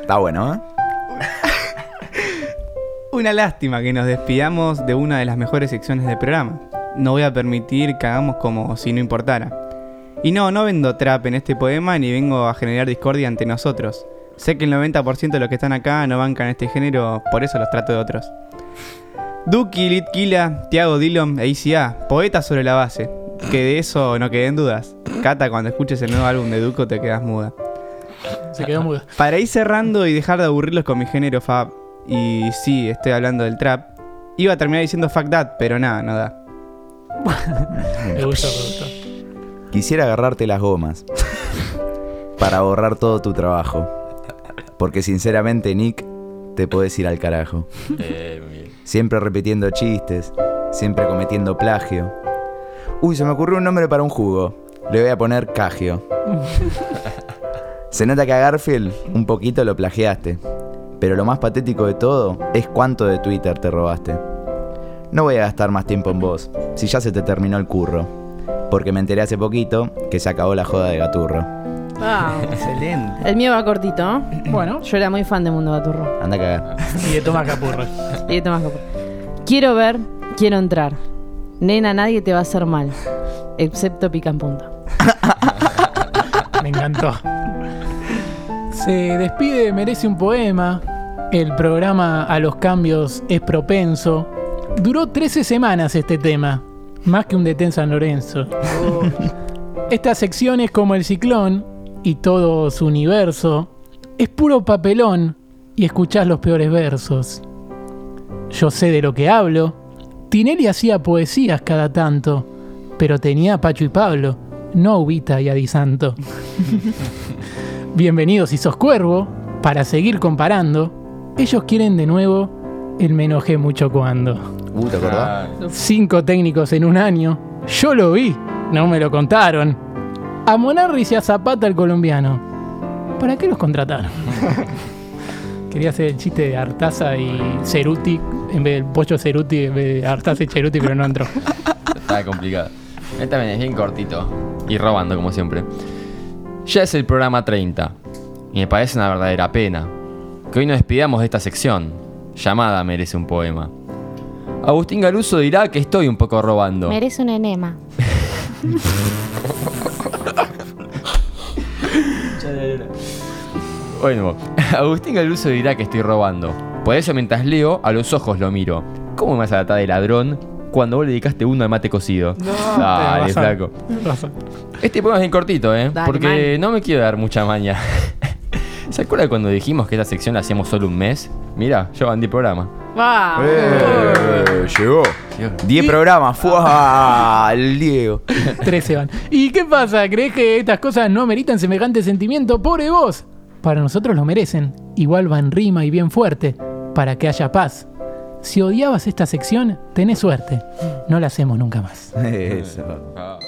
Está bueno, ¿eh? Una lástima que nos despidamos de una de las mejores secciones del programa. No voy a permitir que hagamos como si no importara. Y no, no vendo trap en este poema ni vengo a generar discordia ante nosotros. Sé que el 90% de los que están acá no bancan este género, por eso los trato de otros. Duki, Litkila, Tiago Dillon e ICA, poetas sobre la base. Que de eso no queden dudas. Cata, cuando escuches el nuevo álbum de Duco te quedas muda. Se quedó muda. Para ir cerrando y dejar de aburrirlos con mi género Fab, y sí, estoy hablando del trap, iba a terminar diciendo fuck that, pero nada, no da. Me gustó, me gustó. Quisiera agarrarte las gomas para borrar todo tu trabajo. Porque sinceramente, Nick, te podés ir al carajo. Eh. Siempre repitiendo chistes, siempre cometiendo plagio. Uy, se me ocurrió un nombre para un jugo. Le voy a poner Cagio. Se nota que a Garfield un poquito lo plagiaste. Pero lo más patético de todo es cuánto de Twitter te robaste. No voy a gastar más tiempo en vos, si ya se te terminó el curro. Porque me enteré hace poquito que se acabó la joda de Gaturro. Ah, Excelente. el mío va cortito, ¿no? Bueno, Yo era muy fan de Mundo Baturro. Anda a cagar. y de Tomás Capurro. Y de Tomás Capurro. Quiero ver, quiero entrar. Nena, nadie te va a hacer mal. Excepto pica en punta. Me encantó. Se despide, merece un poema. El programa a los cambios es propenso. Duró 13 semanas este tema, más que un detén San Lorenzo. Esta sección es como el ciclón y todo su universo. Es puro papelón y escuchás los peores versos. Yo sé de lo que hablo. Tinelli hacía poesías cada tanto, pero tenía a Pacho y Pablo, no a Ubita y a Di Santo. Bienvenidos si sos cuervo, para seguir comparando. Ellos quieren de nuevo el me enojé mucho cuando. Uh, ¿te acordás? Cinco técnicos en un año. Yo lo vi, no me lo contaron. A Monarris y a Zapata el colombiano. ¿Para qué los contrataron? Quería hacer el chiste de Artaza y Ceruti, en vez del pollo Ceruti, en vez de Artaza y Ceruti, pero no entró. Está complicado. Este también es bien cortito. Y robando, como siempre. Ya es el programa 30. Y me parece una verdadera pena. Que hoy nos despidamos de esta sección. Llamada merece un poema. Agustín Galuso dirá que estoy un poco robando. Merece un enema. Bueno, Agustín Galuso dirá que estoy robando. Por eso mientras leo, a los ojos lo miro. ¿Cómo me vas a tratar de ladrón cuando vos le dedicaste uno al mate cocido? Dale, Tenés razón. flaco. Este poema es bien cortito, ¿eh? Dale, Porque man. no me quiero dar mucha maña. ¿Se acuerda cuando dijimos que esta sección la hacíamos solo un mes? Mira, yo bandí programa. ¡Wow! Eh, llegó. Llegó. 10 programas. ¡Fua! El Diego. 13 van. ¿Y qué pasa? ¿Crees que estas cosas no meritan semejante sentimiento? ¡Pobre vos! Para nosotros lo merecen. Igual va en rima y bien fuerte, para que haya paz. Si odiabas esta sección, tenés suerte. No la hacemos nunca más. Eso. Ah.